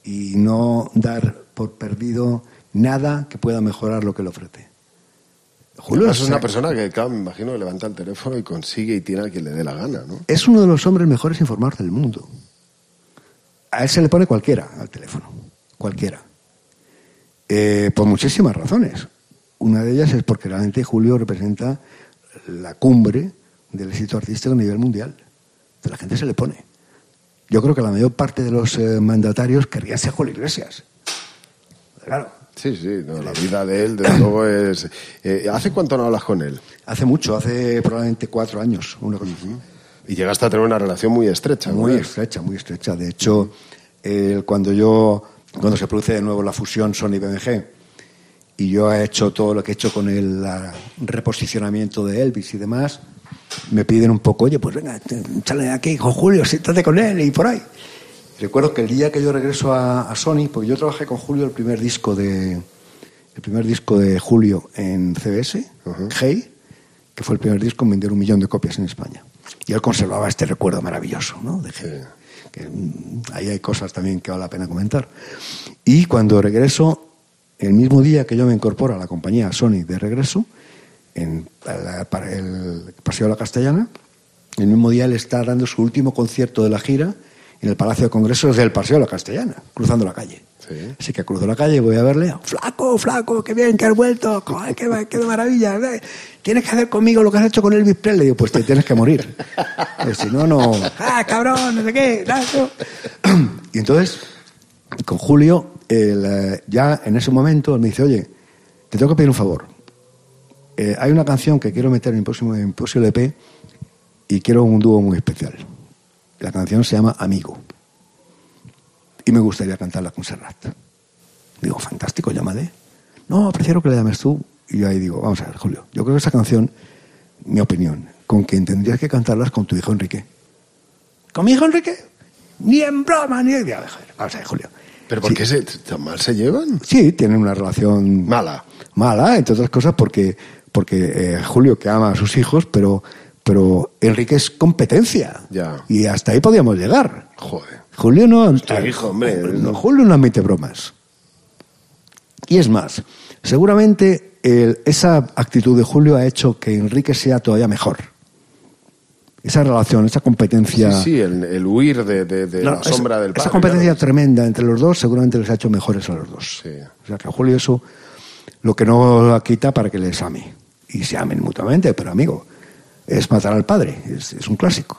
y no dar por perdido nada que pueda mejorar lo que le ofrece. Julio Además, es una persona que, claro, me imagino levanta el teléfono y consigue y tiene a quien le dé la gana, ¿no? es uno de los hombres mejores informados del mundo. A él se le pone cualquiera al teléfono, cualquiera. Eh, por muchísimas razones. Una de ellas es porque realmente Julio representa la cumbre del éxito artístico a nivel mundial. Entonces, la gente se le pone. Yo creo que la mayor parte de los eh, mandatarios querrían ser Julio Iglesias. Claro, Sí, sí, no, la vida de él, desde luego, es... eh, ¿Hace cuánto no hablas con él? hace mucho, hace probablemente cuatro años, una cosa. Y llegaste a tener una relación muy estrecha con Muy estrecha, muy estrecha. De hecho, eh, cuando yo, cuando se produce de nuevo la fusión Sony-BMG, y yo he hecho todo lo que he hecho con el reposicionamiento de Elvis y demás, me piden un poco, oye, pues venga, sale de aquí con Julio, siéntate con él y por ahí. Recuerdo que el día que yo regreso a, a Sony, porque yo trabajé con Julio el primer disco de el primer disco de Julio en CBS, Hey, que fue el primer disco en vender un millón de copias en España. Y él conservaba este recuerdo maravilloso, ¿no? De Hey. Que, mm, ahí hay cosas también que vale la pena comentar. Y cuando regreso, el mismo día que yo me incorporo a la compañía Sony de regreso, en la- para el Paseo de la Castellana, el mismo día él está dando su último concierto de la gira en el Palacio de Congresos del Paseo de la Castellana, cruzando la calle. Sí. Así que cruzo la calle, voy a verle. Flaco, flaco, qué bien que has vuelto. Joder, qué, qué maravilla. Tienes que hacer conmigo lo que has hecho con Elvis Presley. Digo, pues te tienes que morir. Pues si no, no. ¡Ah, cabrón! No sé qué. Y entonces, con Julio, eh, ya en ese momento, él me dice, oye, te tengo que pedir un favor. Eh, hay una canción que quiero meter en mi próximo, en mi próximo LP y quiero un dúo muy especial. La canción se llama Amigo y me gustaría cantarla con Serrat. Digo, fantástico, llámale. No, prefiero que le llames tú. Y yo ahí digo, vamos a ver, Julio, yo creo que esa canción, mi opinión, con quien tendrías que cantarla es con tu hijo Enrique. ¿Con mi hijo Enrique? Ni en broma, ni... Joder, Vamos a ver, Julio. ¿Pero por Sí. qué se, tan mal se llevan? Sí, tienen una relación Mala. Mala, entre otras cosas, porque, porque eh, Julio que ama a sus hijos, pero, pero Enrique es competencia. Ya. Y hasta ahí podíamos llegar. Joder. Julio no. hijo, hombre. no, Julio no admite bromas. Y es más, seguramente el- esa actitud de Julio ha hecho que Enrique sea todavía mejor. Esa relación, esa competencia. Sí, sí, el, el huir de, de- de No, la sombra del padre. Esa competencia claro. tremenda entre los dos seguramente les ha hecho mejores a los dos. Sí. O sea que a Julio eso lo que no la quita para que les ame. Y se amen mutuamente, pero amigo, es matar al padre, es, es un clásico.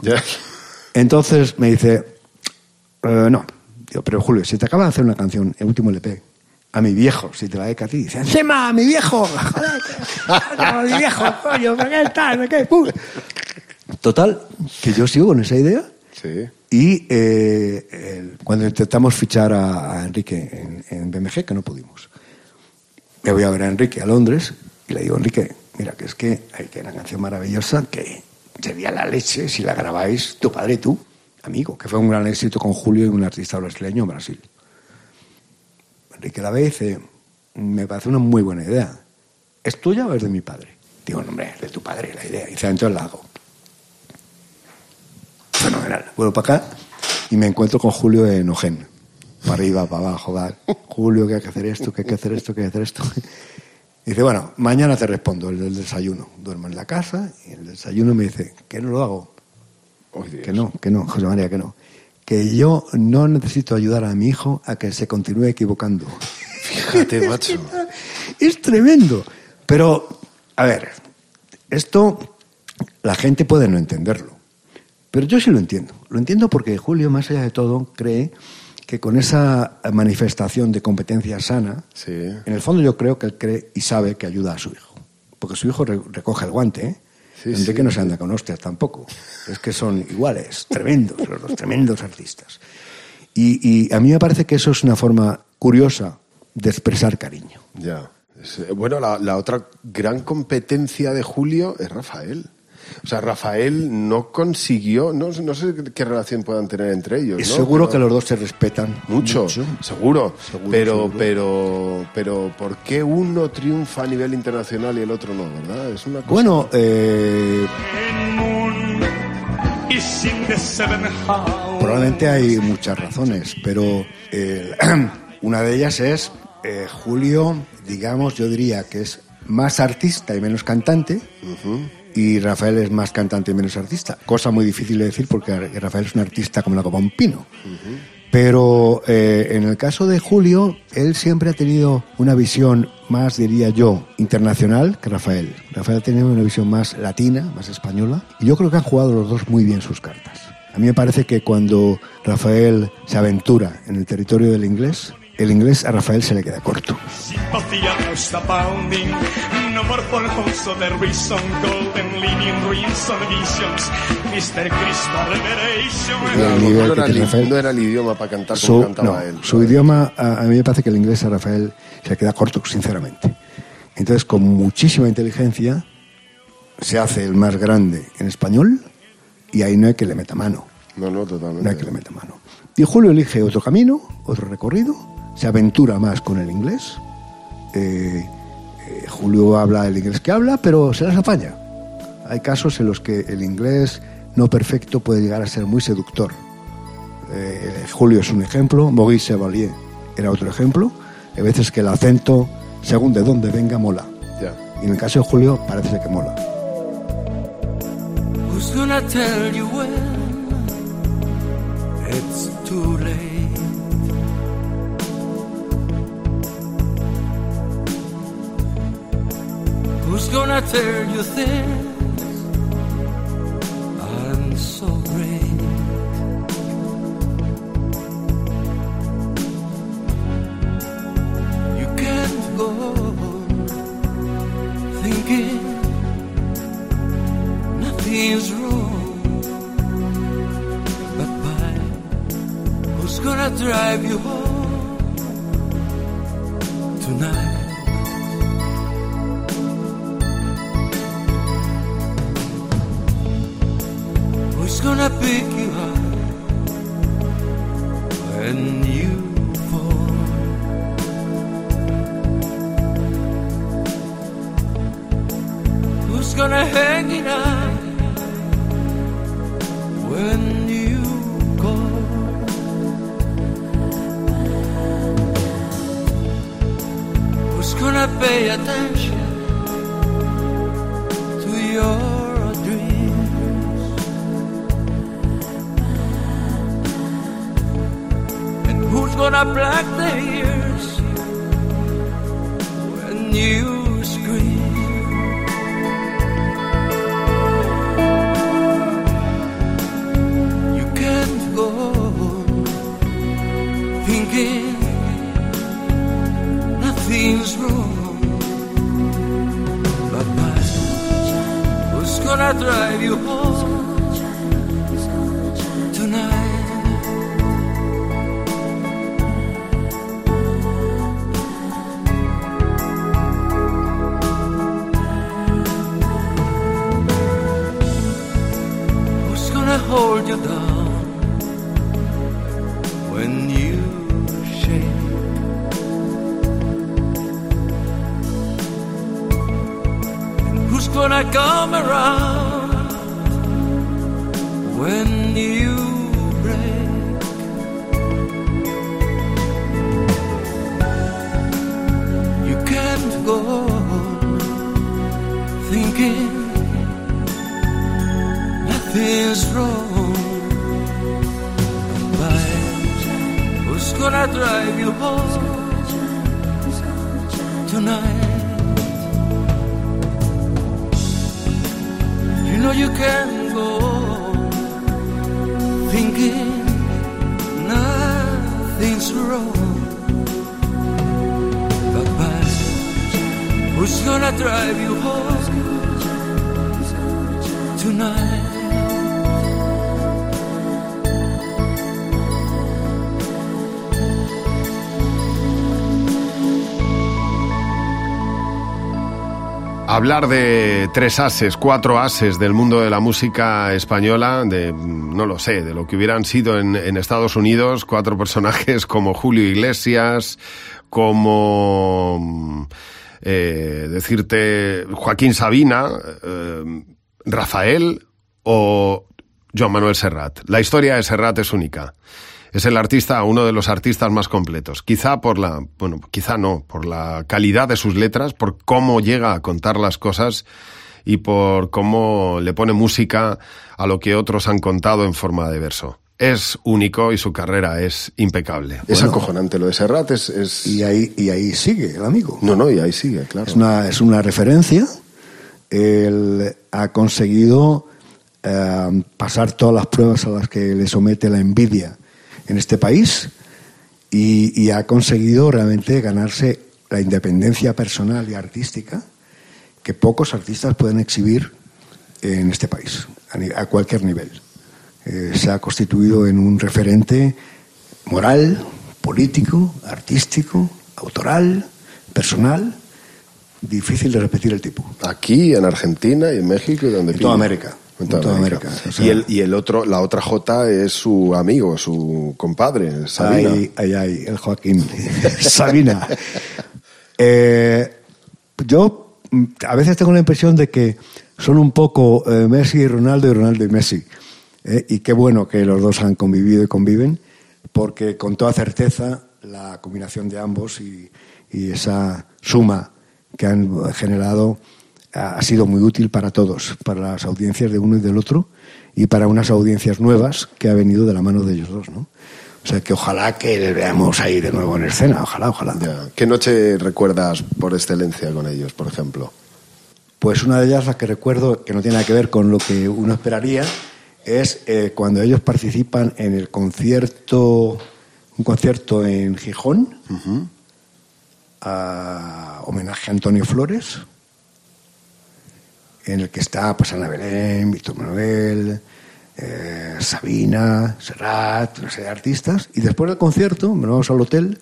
Entonces me dice, "Eh, no, Digo, pero Julio, si te acaba de hacer una canción, el último LP, a mi viejo, si te la dedica a ti, dice, encima, a mi viejo, joder, a mi viejo, coño, ¿pero qué tal? ¿Qué? Pum. Total, que yo sigo con esa idea. Sí. Y eh, el- cuando intentamos fichar a, a Enrique en, en BMG, que no pudimos, me voy a ver a Enrique a Londres y le digo, Enrique, mira, que es que hay que una canción maravillosa que sería la leche si la grabáis tu padre tú, amigo, que fue un gran éxito con Julio y un artista brasileño en Brasil. Enrique la ve dice, me parece una muy buena idea. ¿Es tuya o es de mi padre? Digo, no, hombre, es de tu padre la idea. Y dice, entonces la hago. Fenomenal. Vuelvo para acá y me encuentro con Julio en Ojén. Para arriba, para abajo. Julio, que hay que hacer esto, que hay que hacer esto, que hay que hacer esto. Dice, bueno, mañana te respondo, el del desayuno. Duermo en la casa y el desayuno me dice, que no lo hago. Que no, que no, José María, que no. Que yo no necesito ayudar a mi hijo a que se continúe equivocando. Fíjate, macho. Es tremendo. Pero, a ver, esto la gente puede no entenderlo. Pero yo sí lo entiendo. Lo entiendo porque Julio, más allá de todo, cree que con esa manifestación de competencia sana, Sí. en el fondo yo creo que él cree y sabe que ayuda a su hijo. Porque su hijo re- recoge el guante, ¿eh? Sí, sí, no se anda con hostias tampoco. Es que son iguales, tremendos, los dos tremendos artistas. Y, y a mí me parece que eso es una forma curiosa de expresar cariño. Ya. Eh, bueno, la, la otra gran competencia de Julio es Rafael. O sea, Rafael no consiguió, no, no sé qué relación puedan tener entre ellos. ¿no? seguro Pero- que los dos se respetan Mucho, seguro. Seguro, pero, seguro. pero, pero, ¿por qué uno triunfa a nivel internacional y el otro no, verdad? Es una cosa. Bueno, eh, probablemente hay muchas razones, pero eh, una de ellas es eh, Julio, digamos, yo diría que es más artista y menos cantante. Y Rafael es más cantante y menos artista. Cosa muy difícil de decir porque Rafael es un artista como la copa un pino. Pero eh, en el caso de Julio, él siempre ha tenido una visión más, diría yo, internacional que Rafael. Rafael ha tenido una visión más latina, más española. Y yo creo que han jugado los dos muy bien sus cartas. A mí me parece que cuando Rafael se aventura en el territorio del inglés, el inglés a Rafael se le queda corto. no era el idioma para cantar como cantaba él. Su idioma, a, mí me parece que el inglés a Rafael se le queda corto, sinceramente. Entonces, con muchísima inteligencia, se hace el más grande en español y ahí no hay que le meta mano. No, no, totalmente. No hay que le meta mano. Y Julio elige otro camino, otro recorrido, se aventura más con el inglés. Eh, eh, Julio habla el inglés que habla, pero se las apaña. Hay casos en los que el inglés no perfecto puede llegar a ser muy seductor. Eh, Julio es un ejemplo, Maurice Chevalier era otro ejemplo. Hay veces que el acento, según de dónde venga, mola. Y en el caso de Julio parece que mola. Who's gonna tell you things I'm so great? You can't go thinking nothing's wrong. But by who's gonna drive you home tonight? Gonna pick you up when you fall. Who's gonna hang it up when you go? Who's gonna pay attention gonna black the ears when you scream. You can't go thinking nothing's wrong. But my, who's gonna drive you home? Come around when you break? You can't go thinking nothing's wrong. But who's gonna drive you home can go thinking nothing's wrong. But who's gonna drive you home tonight? Hablar de tres ases, cuatro ases del mundo de la música española, de, no lo sé, de lo que hubieran sido en, Estados Unidos, cuatro personajes como Julio Iglesias, como eh, decirte Joaquín Sabina, eh, Rafael o Joan Manuel Serrat. La historia de Serrat es única. Es el artista, uno de los artistas más completos. Quizá por la, bueno, quizá no, por la calidad de sus letras, por cómo llega a contar las cosas y por cómo le pone música a lo que otros han contado en forma de verso. Es único y su carrera es impecable. Es acojonante lo de Serrat, es... es- Y ahí, y ahí sigue el amigo. No, no, y ahí sigue, claro. Es una, es una referencia. Él ha conseguido eh, pasar todas las pruebas a las que le somete la envidia en este país y, y ha conseguido realmente ganarse la independencia personal y artística que pocos artistas pueden exhibir en este país, a, cualquier nivel. Eh, se ha constituido en un referente moral, político, artístico, autoral, personal, difícil de repetir el tipo. Aquí, en Argentina y en México y donde En toda. América. En toda En toda América. América, o sea. y, el, y el otro, la otra J es su amigo, su compadre, Sabina. Ay, ay, ay, el Joaquín. Sabina. Eh, yo mm, a veces tengo la impresión de que son un poco eh, Messi y Ronaldo y Ronaldo y Messi. Eh, y qué bueno que los dos han convivido y conviven, porque con toda certeza la combinación de ambos y, y esa suma que han generado ha sido muy útil para todos, para las audiencias de uno y del otro y para unas audiencias nuevas que ha venido de la mano de ellos dos, ¿no? O sea que ojalá que les veamos ahí de nuevo en escena, ojalá, ojalá. Ya. ¿Qué noche recuerdas por excelencia con ellos, por ejemplo? Pues una de ellas, la que recuerdo, que no tiene nada que ver con lo que uno esperaría, es eh, cuando ellos participan en el concierto, un concierto en Gijón, a homenaje a Antonio Flores, en el que está pues, Ana Belén, Víctor Manuel, eh, Sabina, Serrat, una serie de artistas. Y después del concierto, nos vamos al hotel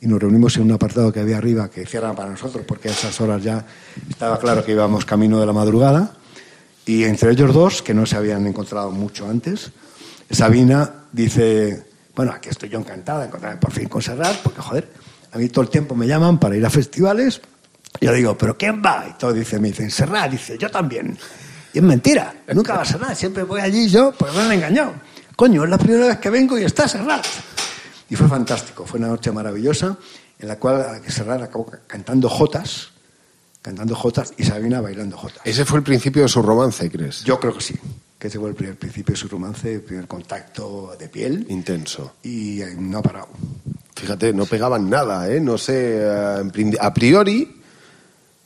y nos reunimos en un apartado que había arriba que cierran para nosotros, porque a esas horas ya estaba claro que íbamos camino de la madrugada. Y entre ellos dos, que no se habían encontrado mucho antes, Sabina dice, bueno, aquí estoy yo encantada de encontrarme por fin con Serrat, porque joder, a mí todo el tiempo me llaman para ir a festivales. Yo digo, ¿pero quién va? Y todo dice, me dicen, Serrat, dice, yo también. Y es mentira, nunca va a Serrat, siempre voy allí yo, pues me han engañado. Coño, es la primera vez que vengo y está Serrat. Y fue fantástico, fue una noche maravillosa en la cual Serrat acabó cantando jotas, cantando jotas y Sabina bailando jotas. Ese fue el principio de su romance, ¿crees? Yo creo que sí, que ese fue el primer principio de su romance, el primer contacto de piel Intenso. y no ha parado. Fíjate, no pegaban nada, ¿eh? No sé, eh, a priori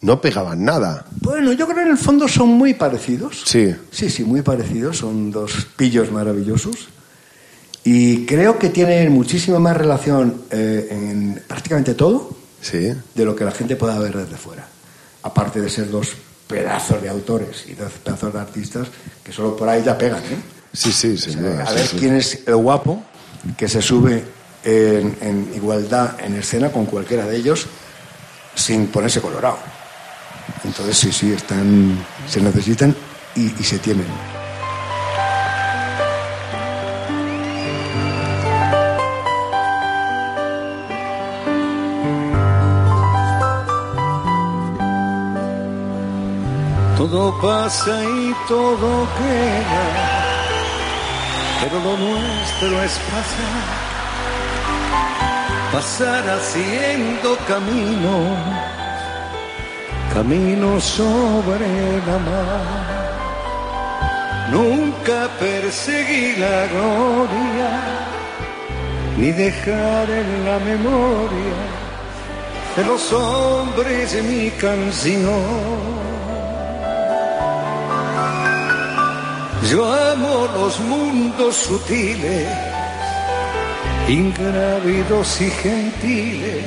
no pegaban nada. Bueno, yo creo que en el fondo son muy parecidos. Sí. Sí, sí, muy parecidos. Son dos pillos maravillosos. Y creo que tienen muchísima más relación eh, en prácticamente todo Sí. de lo que la gente pueda ver desde fuera. Aparte de ser dos pedazos de autores y dos pedazos de artistas que solo por ahí ya pegan. ¿eh? Sí, sí, O sea, a sí, ver sí. quién es el guapo que se sube en, en igualdad en escena con cualquiera de ellos sin ponerse colorado. Entonces sí, sí, están, se necesitan y, se tienen. Todo pasa y todo queda, pero lo nuestro es pasar, pasar haciendo camino, camino sobre la mar. Nunca perseguí la gloria, ni dejar en la memoria de los hombres mi canción. Yo amo los mundos sutiles, ingrávidos y gentiles,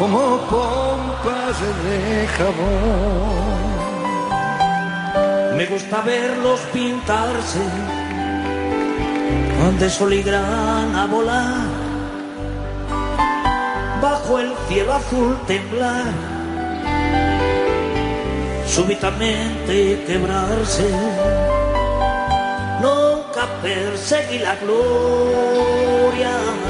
como pompas de jabón. Me gusta verlos pintarse, de sol y grana volar, bajo el cielo azul temblar, súbitamente quebrarse. Nunca perseguí la gloria.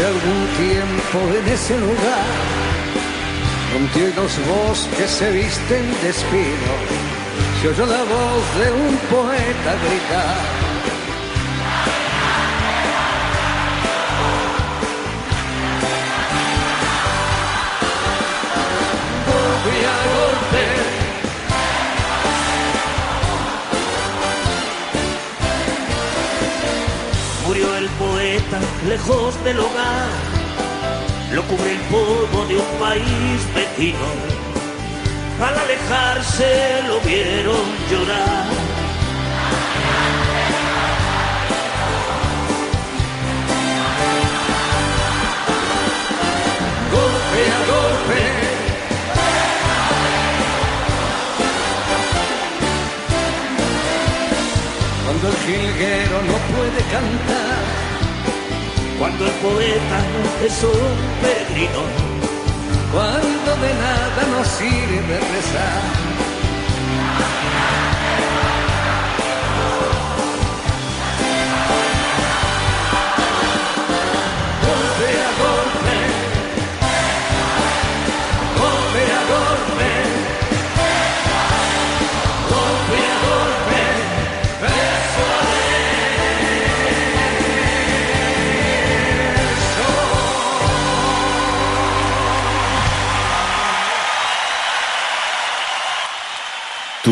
Hace algún tiempo en ese lugar, donde los bosques se visten de espinos, se oyó la voz de un poeta gritar. Poeta lejos del hogar. Lo cubre el polvo de un país vecino. Al alejarse lo vieron llorar. golpe a golpe. Cuando el jilguero no puede cantar, Cuando el poeta es un peregrino, cuando de nada nos sirve rezar.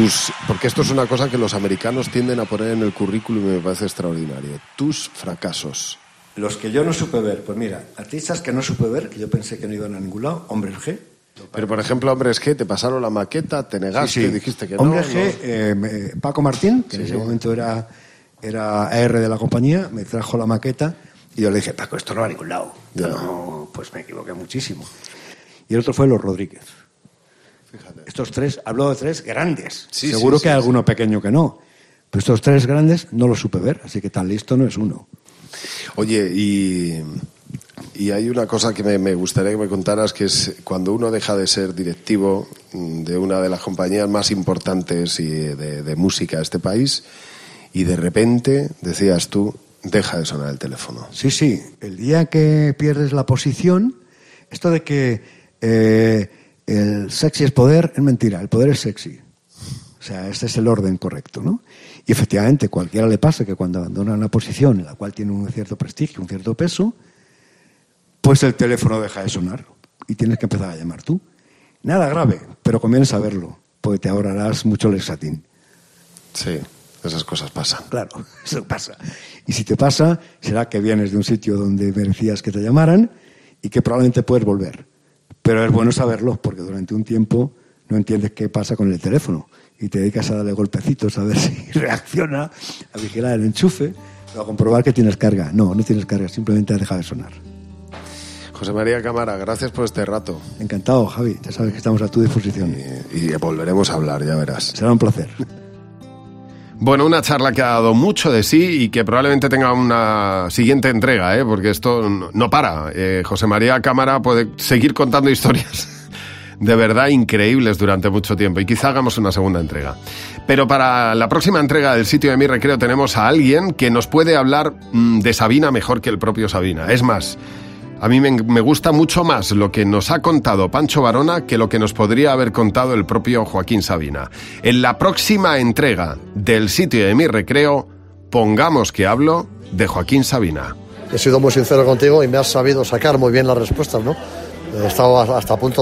Tus, porque esto es una cosa que los americanos tienden a poner en el currículum y me parece extraordinario. Tus fracasos. Los que yo no supe ver, pues mira, artistas que no supe ver, que yo pensé que no iban a ningún lado, Hombres G. Pero, por ejemplo, hombres G, te pasaron la maqueta, te negaste, dijiste que no. Hombres no. G, eh, Paco Martín, que en ese momento era, era AR de la compañía, me trajo la maqueta y yo le dije, Paco, esto no va a ningún lado. Ya. No, pues me equivoqué muchísimo. Y el otro fue Los Rodríguez. Estos tres, hablo de tres grandes. Sí, Seguro sí, que hay alguno pequeño que no. Pero estos tres grandes no los supe ver, así que tan listo no es uno. Oye, y, y hay una cosa que me, me gustaría que me contaras, que es cuando uno deja de ser directivo de una de las compañías más importantes y de, de música de este país, y de repente, decías tú, deja de sonar el teléfono. Sí, sí. El día que pierdes la posición, esto de que eh, el sexy es poder, es mentira. El poder es sexy. O sea, este es el orden correcto, ¿no? Y efectivamente, cualquiera le pasa que cuando abandona una posición en la cual tiene un cierto prestigio, un cierto peso, pues el teléfono deja de sonar y tienes que empezar a llamar tú. Nada grave, pero conviene saberlo, porque te ahorrarás mucho lexatín. Sí, esas cosas pasan. Claro, eso pasa. Y si te pasa, será que vienes de un sitio donde merecías que te llamaran y que probablemente puedes volver. Pero es bueno saberlo, porque durante un tiempo no entiendes qué pasa con el teléfono y te dedicas a darle golpecitos a ver si reacciona, a vigilar el enchufe, o a comprobar que tienes carga. No, no tienes carga, simplemente ha dejado de sonar. José María Cámara, gracias por este rato. Encantado, Javi. Ya sabes que estamos a tu disposición. Y, y volveremos a hablar, ya verás. Será un placer. Bueno, una charla que ha dado mucho de sí y que probablemente tenga una siguiente entrega, ¿eh? porque esto no- para. Eh, José María Cámara puede seguir contando historias de verdad increíbles durante mucho tiempo y quizá hagamos una segunda entrega. Pero para la próxima entrega del sitio de mi recreo tenemos a alguien que nos puede hablar mm, de Sabina mejor que el propio Sabina. Es más, a mí me, gusta mucho más lo que nos ha contado Pancho Varona que lo que nos podría haber contado el propio Joaquín Sabina. En la próxima entrega del sitio de mi recreo, pongamos que hablo de Joaquín Sabina. He sido muy sincero contigo y me has sabido sacar muy bien las respuestas, ¿no? He estado hasta a punto